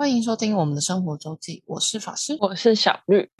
欢迎收听我们的生活周记，我是法师。我是小绿。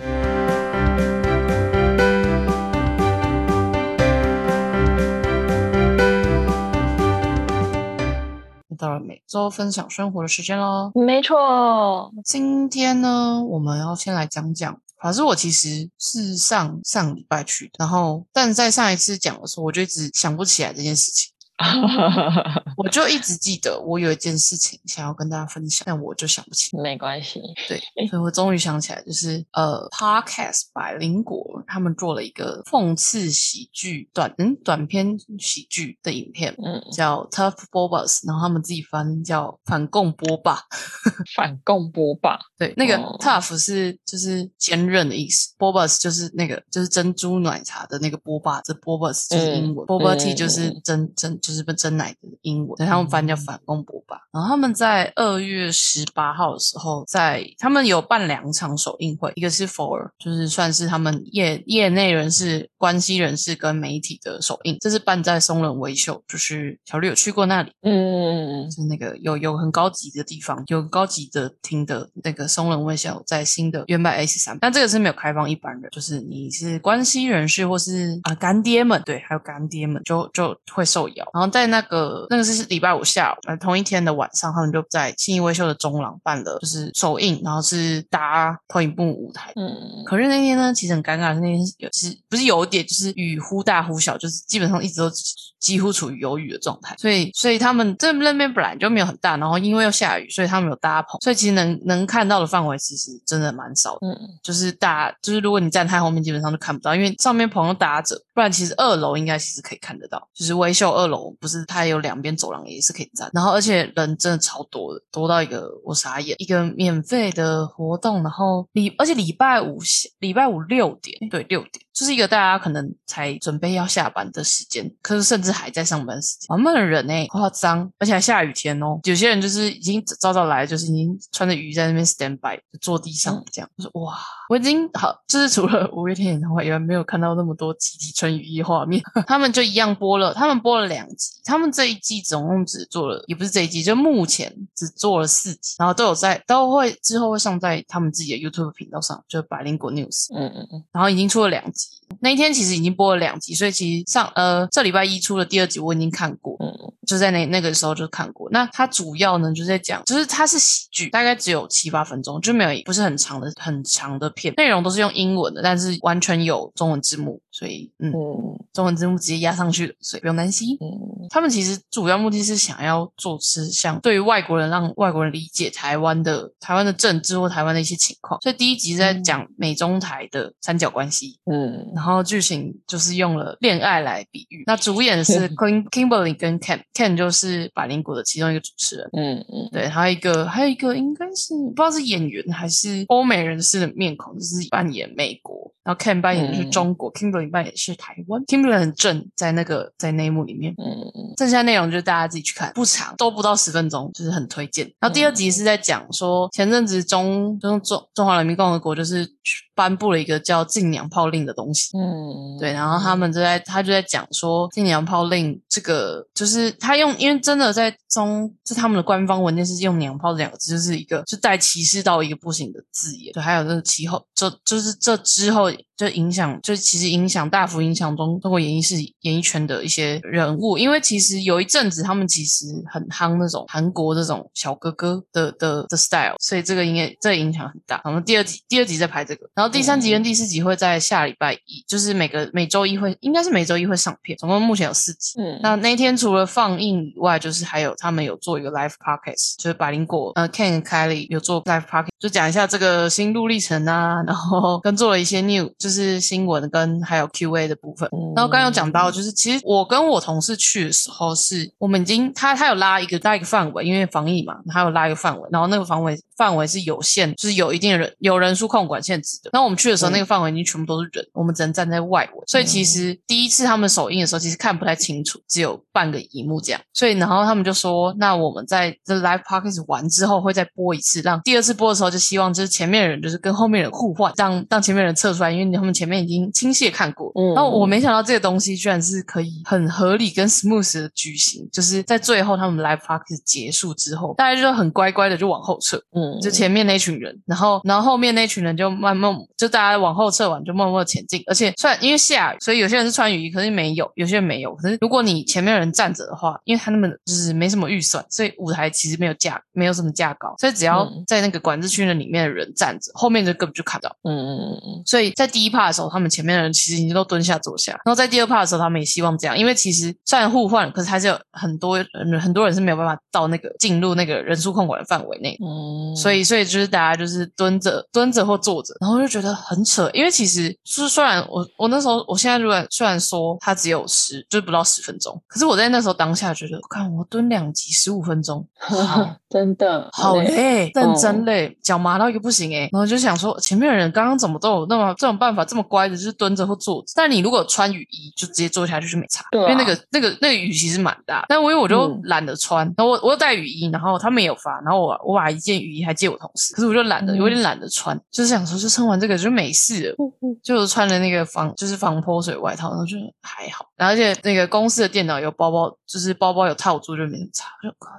又到了每周分享生活的时间喽。没错，今天呢，我们要先来讲讲。法师，我其实是上上礼拜去的，然后，但在上一次讲的时候，我就一直想不起来这件事情。我就一直记得我有一件事情想要跟大家分享，但我就想不起。没关系，对，所以我终于想起来，就是呃，Podcast 百灵果他们做了一个讽刺喜剧短嗯短篇喜剧的影片，嗯，叫 Tough Bobas，然后他们自己翻叫反共波霸。反共波霸，对，那个哦 Tough 是就是坚韧的意思，Bobas 就是那个就是珍珠奶茶的那个波霸，这 Bobas 就是英文、嗯 b o b a Tea 嗯就是嗯真真就是真奶的英文，对，他们翻叫反共波霸。然后他们在二月十八号的时候，在他们有办两场首映会，一个是 For 就是算是他们业业内人士、关系人士跟媒体的首映，这是办在松仁微秀，就是小绿有去过那里。嗯，就是那个有有很高级的地方，有高级的厅的那个松仁微笑在新的原版 S 三，但这个是没有开放一般人，就是你是关系人士或是啊、干爹们，对，还有干爹们就就会受邀。然后在那个那个是礼拜五下午，呃，同一天的晚上，他们就在信义微秀的中廊办了就是首映，然后是搭投影幕舞台。嗯，可是那天呢，其实很尴尬，那天有是不是有点就是雨忽大忽小，就是基本上一直都几乎处于有雨的状态，所以所以他们这那边本来就没有很大，然后因为又下雨，所以他们有搭棚，所以其实能能看到的范围其实真的蛮少的。嗯，就是大，就是如果你站太后面，基本上就看不到，因为上面棚都搭着，不然其实二楼应该其实可以看得到。就是微秀二楼不是它有两边走廊也是可以站，然后而且人真的超多的，多到一个我傻眼。一个免费的活动，然后礼而且礼拜五下礼拜五六点，对六点，就是一个大家可能才准备要下班的时间，可是甚至还在上班时间，我们的人哎、夸张，而且还下雨天哦。有些人就是已经早早来，就是已经穿着雨在那边 stand by，就坐地上这样。我说哇，我已经好，就是除了五月天演唱会以外，没有看到那么多集体穿雨衣的画面。他们就一样播了，他们播了两集，他们这一季总共只做了，也不是这一季，就目前只做了四集，然后都有在都会之后会上在他们自己的 YouTube 频道上，就是百灵果 News。嗯嗯嗯，然后已经出了两集，那一天其实已经播了两集，所以其实上呃这礼拜一出的第二集我已经看过，嗯嗯就在那那个时候就看过。那它主要呢就是在讲，就是它是喜剧，大概只有七八分钟，就没有不是很长的很长的片，内容都是用英文的，但是完全有中文字幕，所以嗯，嗯中文字幕直接压上去的，所以不用担心。嗯他们其实主要目的是想要做是像对于外国人让外国人理解台湾的台湾的政治或台湾的一些情况，所以第一集是在讲美中台的三角关系，嗯然后剧情就是用了恋爱来比喻。那主演是 Kim Kimberly 跟 Ken，Ken 就是百灵果的其中一个主持人。嗯嗯，对，还有一个，还有一个应该是不知道是演员还是欧美人士的面孔，就是扮演美国，然后 Ken 扮演的是嗯中国、k i m b e r l y 扮演的是台湾。Kimberly 很正，在那个在内幕里面，嗯嗯剩下内容就是大家自己去看，不长，都不到十分钟，就是很推荐。然后第二集是在讲说，前阵子中中中中华人民共和国就是颁布了一个叫禁娘炮令的东西。嗯，对，然后他们就在他就在讲说，禁娘炮令这个就是他用，因为真的在中，就他们的官方文件是用娘炮这两个字，就是一个就带歧视到一个不行的字眼。对，还有这个其后，这就是这之后就影响，就其实影响大幅影响中中国演艺事演艺圈的一些人物，因为其实有一阵子他们其实很夯那种韩国这种小哥哥的的的 style，所以这个应该这个影响很大。我们第二集第二集在拍这个，然后第三集跟第四集会在下礼拜一，就是每个每周一会应该是每周一会上片，总共目前有四集。嗯那那一天除了放映以外，就是还有他们有做一个 live podcast，就是百灵果呃 Ken 跟 Kylie 有做 live podcast，就讲一下这个心路历程啊，然后跟做了一些 new 就是新闻跟还有 Q&A 的部分。然后刚刚有讲到，就是其实我跟我同事去的时候是，我们已经他他有拉一个拉一个范围，因为防疫嘛，他有拉一个范围，然后那个范围范围是有限，就是有一定的人有人数控管限制的。那我们去的时候，嗯那个范围已经全部都是人，我们只能站在外围，所以其实第一次他们首映的时候，其实看不太清楚，只有半个荧幕这样。所以然后他们就说，那我们在这 live podcast 完之后会再播一次，让第二次播的时候就希望就是前面的人就是跟后面人互换，让让前面人测出来，因为他们前面已经清晰的看过，嗯。然后我没想到这个东西居然是可以很合理跟 smooth 的举行，就是在最后他们 live podcast 结束之后，大家就很乖乖的就往后撤，嗯，就前面那群人，然后然后后面那群人就慢慢就大家往后撤完就默默前进，而且虽然因为下雨，所以有些人是穿雨衣，可是没有，有些人没有。可是如果你前面有人站着的话，因为他们就是没什么预算，所以舞台其实没有架没有什么架高，所以只要嗯在那个管制区的里面的人站着，后面就根本就看不到。嗯嗯嗯所以在第一 part 的时候，他们前面的人其实已经都蹲下坐下，然后在第二 part 的时候，他们也希望这样，因为其实虽然互换，可是还是有很多人很多人是没有办法到那个进入那个人数控管的范围内的。嗯，所以，所以就是大家就是蹲着、蹲着或坐着，然后就觉得很扯。因为其实就是虽然我我那时候，我现在如果虽然说它只有十，就是不到十分钟，可是我在那时候当下觉得，看我蹲两集十五分钟，好 真的好累，累，认真嗯累，脚麻到一个不行诶、然后就想说，前面的人刚刚怎么都有那么这种办法，这么乖的，就是蹲着或坐着。但你如果穿雨衣，就直接坐下去就没差，对啊因为那个那个那个雨其实蛮大。但我因为我就嗯懒得穿，然后我我有带雨衣，然后他们也有发，然后我我把一件雨衣还借我同事，可是我就懒得，嗯有点懒得穿，就是想说，就穿完这个就没事就穿了那个防就是防泼水外套，然后就还好，然后而且那个公司的电脑有包包，就是包包有套住就没什么差。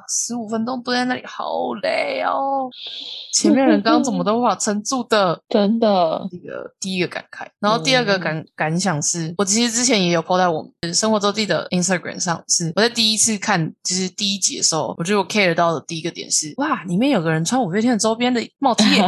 十五分钟蹲在那里好累哦，前面人刚刚怎么都无法撑住的。真的，这个第一个感慨，然后第二个感、感想是，我其实之前也有 po 在我们生活周记的 Instagram 上，是我在第一次看就是第一集的时候，我觉得我 care 到的第一个点是，哇，里面有个人穿五月天的周边的帽 T 耶，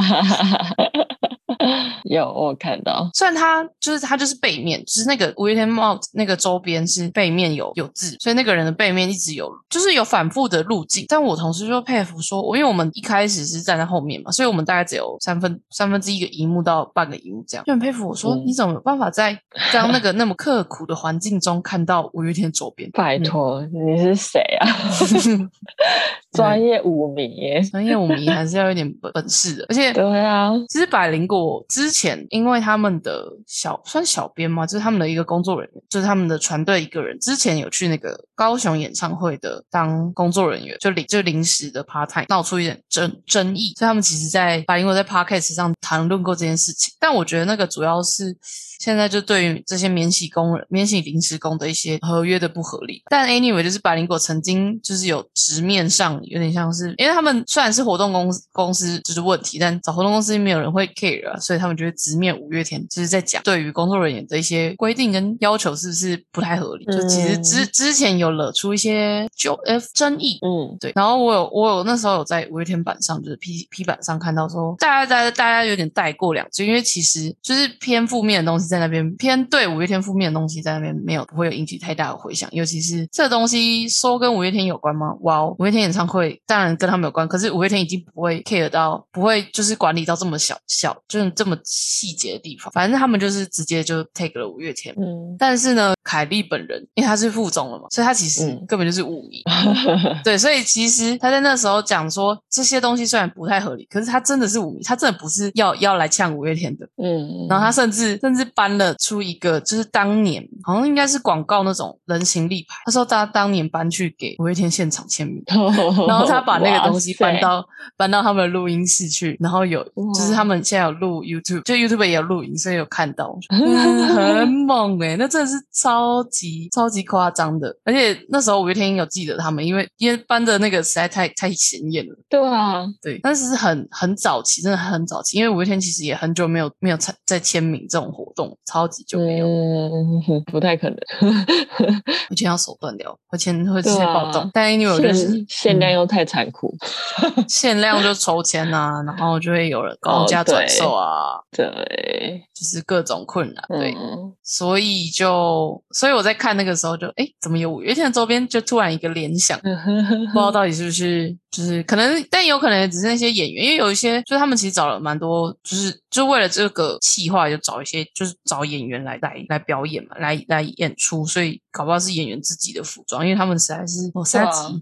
有我看到，虽然它就是它就是背面，就是那个五月天帽那个周边是背面有有字，所以那个人的背面一直有就是有反复的路径。但我同事就佩服说，我因为我们一开始是站在后面嘛，所以我们大概只有三分三分之一个荧幕到半个荧幕这样，就很佩服我说，嗯你怎么有办法在这样那个那么刻苦的环境中看到五月天周边？拜托，你是谁啊？专业舞迷耶，专业舞迷还是要有点本本事的，而且对啊，其实百灵果之前，因为他们的小算小编嘛，就是他们的一个工作人员，就是他们的船队一个人，之前有去那个高雄演唱会的当工作人员，就临就临时的 part time，闹出一点争争议，所以他们其实在百灵果在 podcast 上谈论过这件事情。但我觉得那个主要是现在就对于这些免洗工人、免洗临时工的一些合约的不合理。但 anyway，就是百灵果曾经就是有直面上有点像是，因为他们虽然是活动公司公司就是问题，但找活动公司没有人会 care 啊，所以他们就会直面五月天，就是在讲对于工作人员的一些规定跟要求是不是不太合理。就其实之之前有惹出一些就呃争议，嗯对，然后我有我有那时候有在五月天版上，就是 P P 版上看到说，大家大家大家有点带过两句，因为其实就是偏负面的东西在那边，偏对五月天负面的东西在那边没有不会有引起太大的回响，尤其是这东西说跟五月天有关吗？哇哦，五月天演唱会当然跟他们有关，可是五月天已经不会 care 到，不会就是管理到这么小小，就是这么细节的地方，反正他们就是直接就 take 了五月天。嗯，但是呢，凯莉本人因为她是副总了嘛，所以她其实嗯根本就是五迷。对，所以其实他在那时候讲说这些东西虽然不太合理，可是他真的是五迷，他真的不是要要来呛五月天的。嗯，然后他甚至甚至搬了出一个，就是当年好像应该是广告那种人形立牌，他说他当年搬去给五月天现场签名。然然后他把那个东西搬到搬到他们的录音室去，然后有就是他们现在有录 YouTube，就 YouTube 也有录影，所以有看到，很猛诶、那真的是超级超级夸张的。而且那时候五月天有记得他们，因为因为搬的那个实在太太显眼了，对啊，对。但是是很很早期，真的很早期，因为五月天其实也很久没有没有参在签名这种活动，超级久没有。嗯，不太可能，会签要手断掉，会签会直接暴动。但 anyway 我就是限限量又太残酷，限量就抽签啊，然后就会有人高价转售啊，对，就是各种困难。对，嗯所以就所以我在看那个时候就哎，怎么有五月天的周边？就突然一个联想，不知道到底是不是就是可能，但有可能也只是那些演员，因为有一些就是他们其实找了蛮多，就是就为了这个企划，就找一些就是找演员来来来表演嘛，来来演出，所以搞不好是演员自己的服装，因为他们实在是哦三级。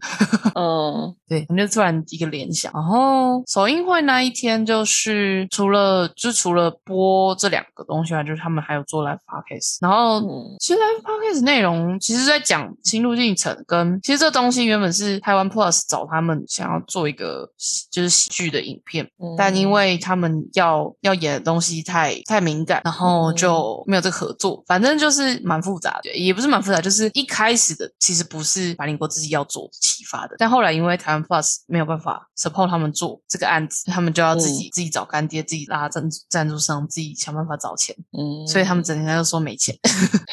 嗯对，我们就突然一个联想。然后首映会那一天，就是除了就除了播这两个东西外，就是他们还有做 live podcast。然后嗯其实 live podcast 内容其实在讲心路历程，跟其实这东西原本是台湾 Plus 找他们想想要做一个就是喜剧的影片，嗯但因为他们要要演的东西太太敏感，然后就没有这个合作。反正就是蛮复杂的，也不是蛮复杂，就是一开始的其实不是百灵国自己要做启发的，但后来因为台湾 Plus 没有办法 support 他们做这个案子，他们就要自己、自己找干爹，自己拉赞助赞助商，自己想办法找钱，嗯，所以他们整天都说没钱。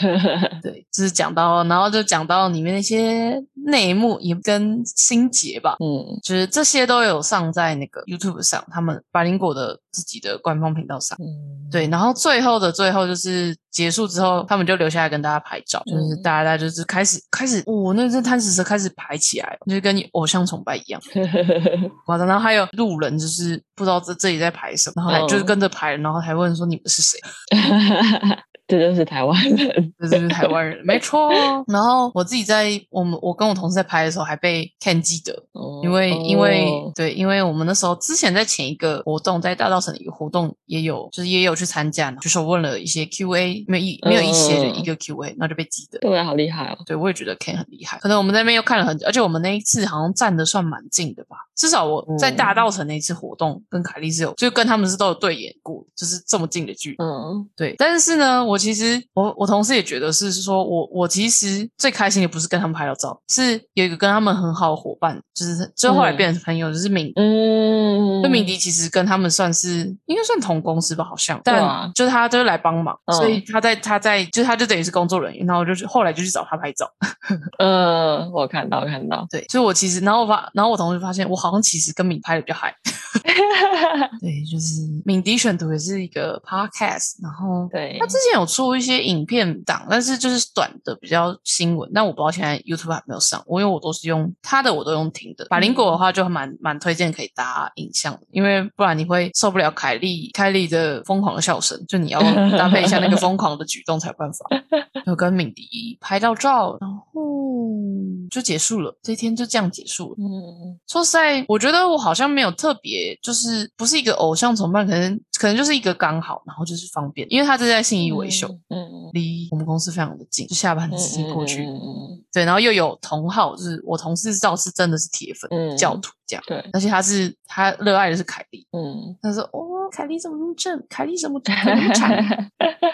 对，就是讲到，然后就讲到里面那些内幕，也跟心结吧。嗯就是这些都有上在那个 YouTube 上，他们百灵果的自己的官方频道上。嗯，对，然后最后的最后就是结束之后，他们就留下来跟大家拍照，就是大家大家就是开始开始，哇、那这贪食蛇开始排起来，就是跟你偶像崇拜一样。夸张。然后还有路人就是不知道这这里在排什么，然后还就是嗯跟着排，然后还问说你们是谁？这就是台湾人。这就是台湾人，没错。然后我自己在我们我跟我同事在拍的时候，还被 Ken 记得，因为、因为哦对，因为我们那时候之前在前一个活动，在大道城的一个活动也有，就是也有去参加，就是问了一些 Q&A，没有一没有一些的嗯一个 Q&A，那就被记得。对啊，好厉害哦。对，我也觉得 Ken 很厉害。可能我们在那边又看了很久，而且我们那一次好像站的算蛮近的吧。至少我在大道城那一次活动，跟凯莉是有，就跟他们是都有对眼过，就是这么近的距离。嗯。对，但是呢，我其实我我同事也觉得是说我我其实最开心的不是跟他们拍了照，是有一个跟他们很好的伙伴，就是最后来变成朋友，就是敏。嗯，就敏迪其实跟他们算是应该算同公司吧，好像，但对啊就是他就是来帮忙，嗯。所以他在他在就是他就等于是工作人员，然后我就去后来就去找他拍照，嗯，我看到看到，对，所以我其实然后我发然后我同事发现我好像其实跟敏拍的比较嗨，对，就是敏迪选图也是一个 podcast，然后对他，之前有出一些影片档，但是就是短的比较新闻，但我不知道现在 YouTube 还没有上。我因为我都是用他的，我都用听的。百灵果的话就蛮蛮推荐可以搭影像的，因为不然你会受不了凯莉凯莉的疯狂的笑声，就你要搭配一下那个疯狂的举动才有办法。有跟敏迪拍到照，然后就结束了，这一天就这样结束了。嗯说实在，我觉得我好像没有特别，就是不是一个偶像崇拜，可能可能就是一个刚好，然后就是方便，因为他正在信义维修，嗯，离我们公司非常的近，就下班直接过去。嗯嗯对，然后又有同号，就是我同事赵是真的是铁粉、嗯教徒这样，对，而且他是他热爱的是凯莉，嗯，他说哦，凯莉怎么那么正？凯莉怎么那么长？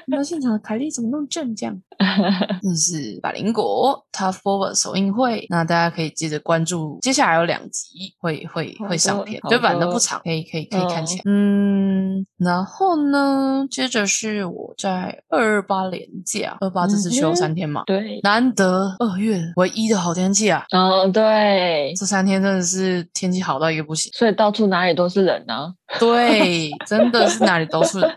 那现场的凯莉怎么那么正？这样，这是百灵果 Tough Forward 首映会，那大家可以接着关注，接下来有两集会会好会上片，对，反正的不长，可以可以可以看起来。嗯，然后呢，接着是我在二二八连假，二八这次休三天嘛，对，难得二月唯一的好天气啊！嗯对，这三天真的是天气好到一个不行，所以到处哪里都是人啊，对，真的是哪里都是人。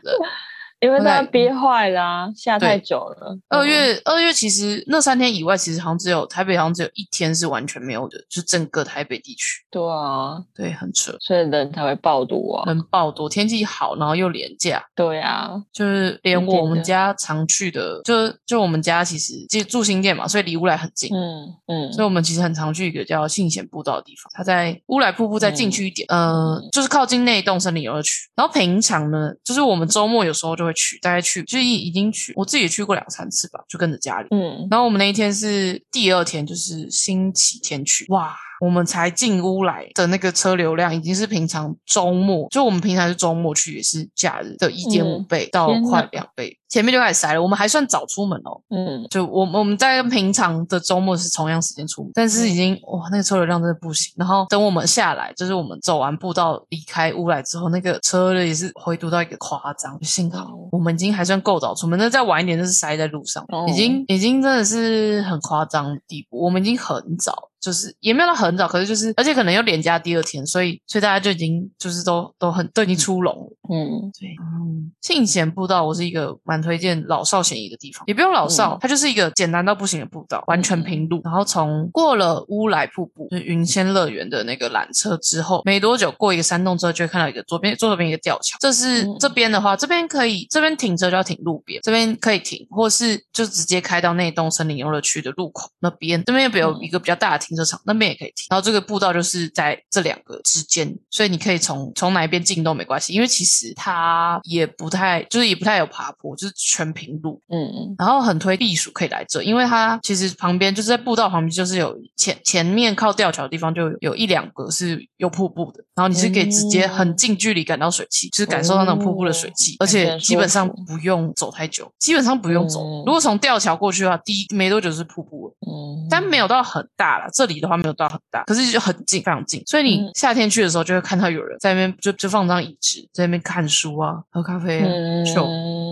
因为大家憋坏啦，下太久了。二嗯月二月其实那三天以外，其实好像只有台北好像只有一天是完全没有的，就整个台北地区，对啊，对，很扯，所以人才会爆多啊。人爆多，天气好，然后又廉价，对啊，就是连我们家常去的，就就我们家其实就住新店嘛，所以离乌来很近。嗯嗯，所以我们其实很常去一个叫信贤步道的地方，它在乌来瀑布再进去一点，呃，就是靠近那一栋森林游乐区。然后平常呢，就是我们周末有时候就会去，大概去，就是已经去，我自己也去过两三次吧，就跟着家里。嗯然后我们那一天是第二天，就是星期天去，哇，我们才进屋来的那个车流量已经是平常周末，就我们平常是周末去，也是假日的一点五嗯倍到天快两倍，前面就开始塞了。我们还算早出门哦，嗯就我们我们在平常的周末是同样时间出门，但是已经哇那个车流量真的不行。然后等我们下来，就是我们走完步道离开屋来之后，那个车也是回堵到一个夸张。幸好哦我们已经还算够早出门，那再晚一点就是塞在路上，哦已经已经真的是很夸张的地步。我们已经很早。就是也没有到很早，可是就是，而且可能又连假第二天，所以所以大家就已经就是都都很都已经出笼了。嗯对，嗯，信贤步道我是一个蛮推荐老少咸宜的地方，也不用老少，嗯它就是一个简单到不行的步道，完全平路。然后从过了乌来瀑布，就是云仙乐园的那个缆车之后，没多久过一个山洞之后，就会看到一个左边左手边一个吊桥。这是、嗯这边的话，这边可以这边停车就要停路边，这边可以停，或是就直接开到那栋森林游乐区的路口那边，这边有有嗯一个比较大的停车场，那边也可以停。然后这个步道就是在这两个之间，所以你可以从从哪一边进都没关系，因为其实它也不太就是也不太有爬坡，就就是全平路，嗯嗯然后很推避暑可以来这，因为它其实旁边就是在步道旁边，就是有前前面靠吊桥的地方就有有一两个是有瀑布的，然后你是可以直接很近距离感到水汽，就是感受到那种瀑布的水汽，而且基本上不用走太久，基本上不用走。嗯如果从吊桥过去的话，第一没多久就是瀑布了。嗯，但没有到很大啦，这里的话没有到很大，可是就很近，非常近。所以你嗯。夏天去的时候，就会看到有人在那边就就放张椅子，在那边看书啊，喝咖啡啊，嗯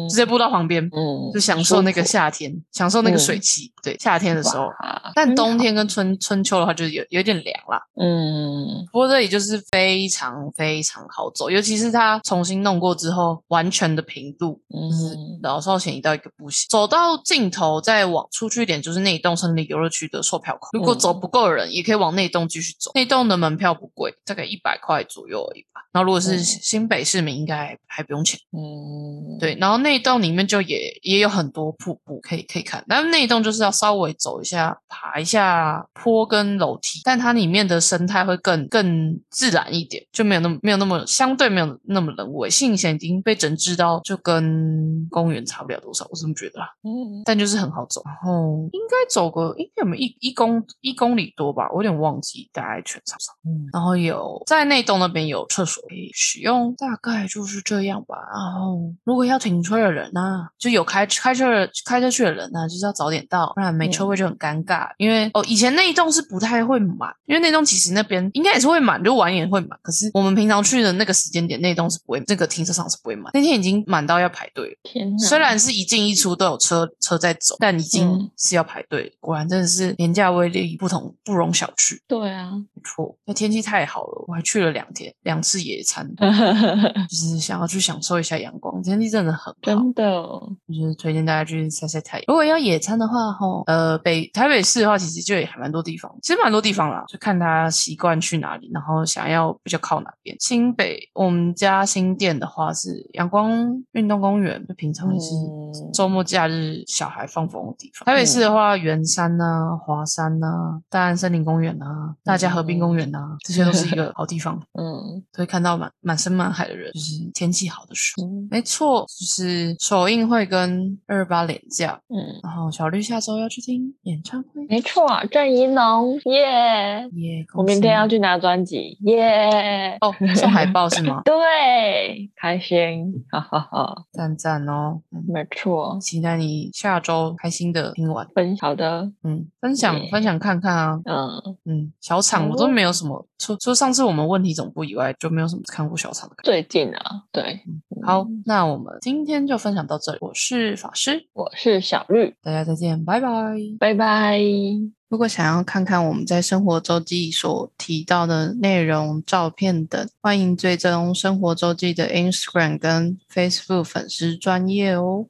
秀，直接步到旁边，嗯就享受那个夏天，享受那个嗯水汽。对，夏天的时候。但冬天跟春春秋的话，就是有有点凉啦。嗯不过这里就是非常非常好走，尤其是它重新弄过之后，完全的平度，嗯老少咸宜到一个不行。走到尽头再往出去一点，就是那一栋森林游乐区的售票口。如果嗯走不够的人，也可以往那栋继续走。那栋的门票不贵，大概一百块左右而已吧。然后如果是嗯新北市民，应该还不用钱。嗯，对，然后内洞里面就也也有很多瀑布可以可以看，但是内洞就是要稍微走一下，爬一下坡跟楼梯，但它里面的生态会更更自然一点，就没有那么没有那么相对没有那么人为。信贤已经被整治到就跟公园差不了多少，我这么觉得啦。嗯但就是很好走，然后应该走个应该有没有一一公一公里多吧，我有点忘记，大概全场上。嗯然后有在内洞那边有厕所可以使用，大概就是这样吧。然后如果要停车的人啊、就有开开车的开车去的人呢、就是要早点到，不然没车位就很尴尬。因为哦，以前那一栋是不太会满，因为那栋其实那边应该也是会满，就晚一点会满。可是我们平常去的那个时间点，内洞是不会，这个停车场是不会满。那天已经满到要排队了。天哪，虽然是一进一出都有车车在走，但已经嗯是要排队。果然真的是廉价威力不同，不容小觑。对啊，没错，那天气太好了，我还去了两天两次野餐，就是想要去享受一下阳光。天气真的很好，真的，就是推荐大家去晒晒太阳。如果要野餐的话，吼，呃，北台北市的话，其实就也还蛮多地方，其实蛮多地方啦，就看他习惯去哪里，然后想要比较靠哪边。新北我们家新店的话是阳光运动公园，就平常也是嗯周末假日小孩放风的地方。台北市的话，圆山呐、华山呐、大安森林公园呐、大家河滨公园呐、这些都是一个好地方，嗯可以看到满满山满海的人，就是天气好的时候。嗯没错，就是首映会跟二二八连假，嗯，然后小绿下周要去听演唱会，没错，郑怡农耶！耶！我明天要去去拿专辑耶！哦，送海报是吗？对，开心，哈哈哈，赞赞哦，嗯没错，期待你下周开心的听完，分好的，嗯，分享分享看看啊，嗯，嗯，小场我都没有什么，除除上次我们问题总部以外，就没有什么看过小场的感觉。最近啊，对，好，那我们今天就分享到这里。我是法师，我是小绿，大家再见，拜拜。拜拜。如果想要看看我们在生活周记所提到的内容、照片等，欢迎追踪生活周记的 Instagram 跟 Facebook 粉丝专业哦。